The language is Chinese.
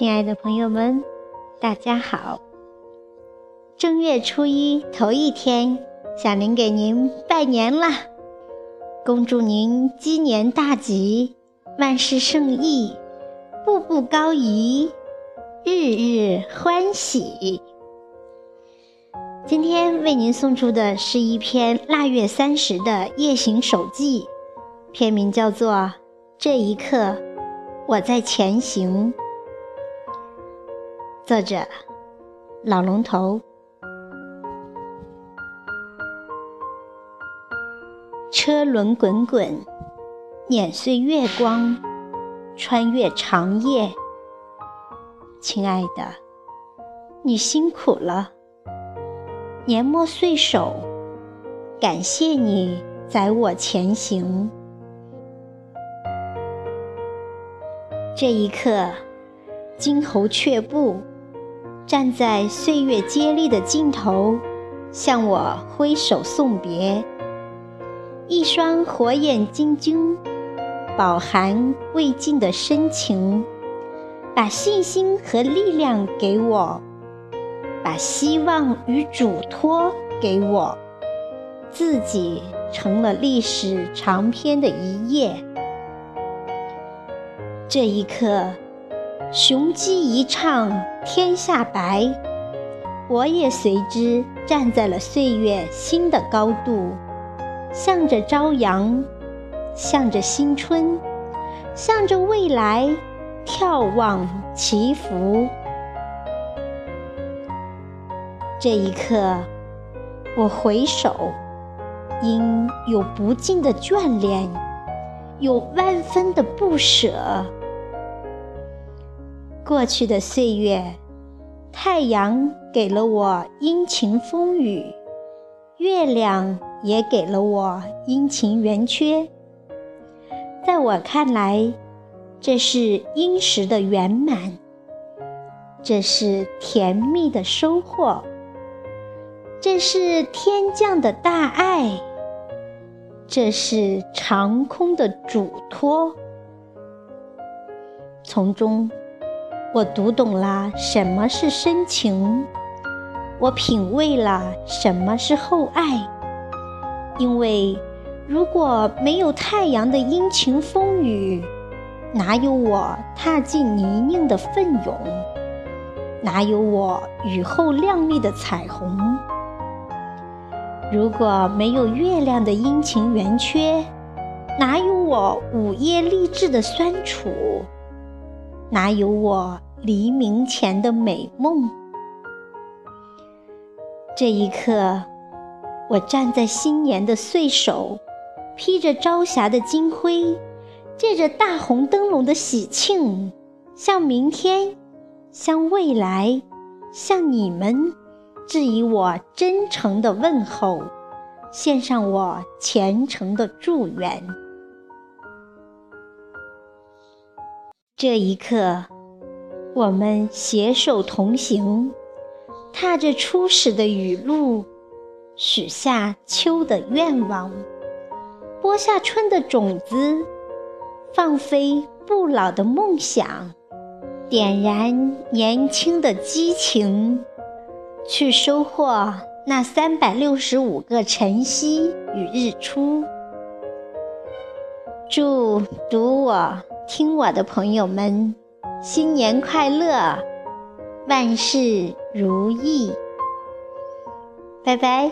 亲爱的朋友们，大家好！正月初一头一天，小林给您拜年啦！恭祝您鸡年大吉，万事胜意，步步高移，日日欢喜。今天为您送出的是一篇腊月三十的夜行手记，片名叫做《这一刻我在前行》。作者：老龙头。车轮滚滚，碾碎月光，穿越长夜。亲爱的，你辛苦了。年末岁首，感谢你载我前行。这一刻，金猴却步，站在岁月接力的尽头，向我挥手送别。一双火眼金睛，饱含未尽的深情，把信心和力量给我。把希望与嘱托给我，自己成了历史长篇的一页。这一刻，雄鸡一唱天下白，我也随之站在了岁月新的高度，向着朝阳，向着新春，向着未来，眺望祈福。这一刻，我回首，因有不尽的眷恋，有万分的不舍。过去的岁月，太阳给了我阴晴风雨，月亮也给了我阴晴圆缺。在我看来，这是殷实的圆满，这是甜蜜的收获。这是天降的大爱，这是长空的嘱托。从中，我读懂了什么是深情，我品味了什么是厚爱。因为如果没有太阳的阴晴风雨，哪有我踏进泥泞的奋勇？哪有我雨后亮丽的彩虹？如果没有月亮的阴晴圆缺，哪有我午夜励志的酸楚？哪有我黎明前的美梦？这一刻，我站在新年的岁首，披着朝霞的金辉，借着大红灯笼的喜庆，向明天，向未来，向你们。致以我真诚的问候，献上我虔诚的祝愿。这一刻，我们携手同行，踏着初始的雨露，许下秋的愿望，播下春的种子，放飞不老的梦想，点燃年轻的激情。去收获那三百六十五个晨曦与日出。祝读我、听我的朋友们新年快乐，万事如意！拜拜。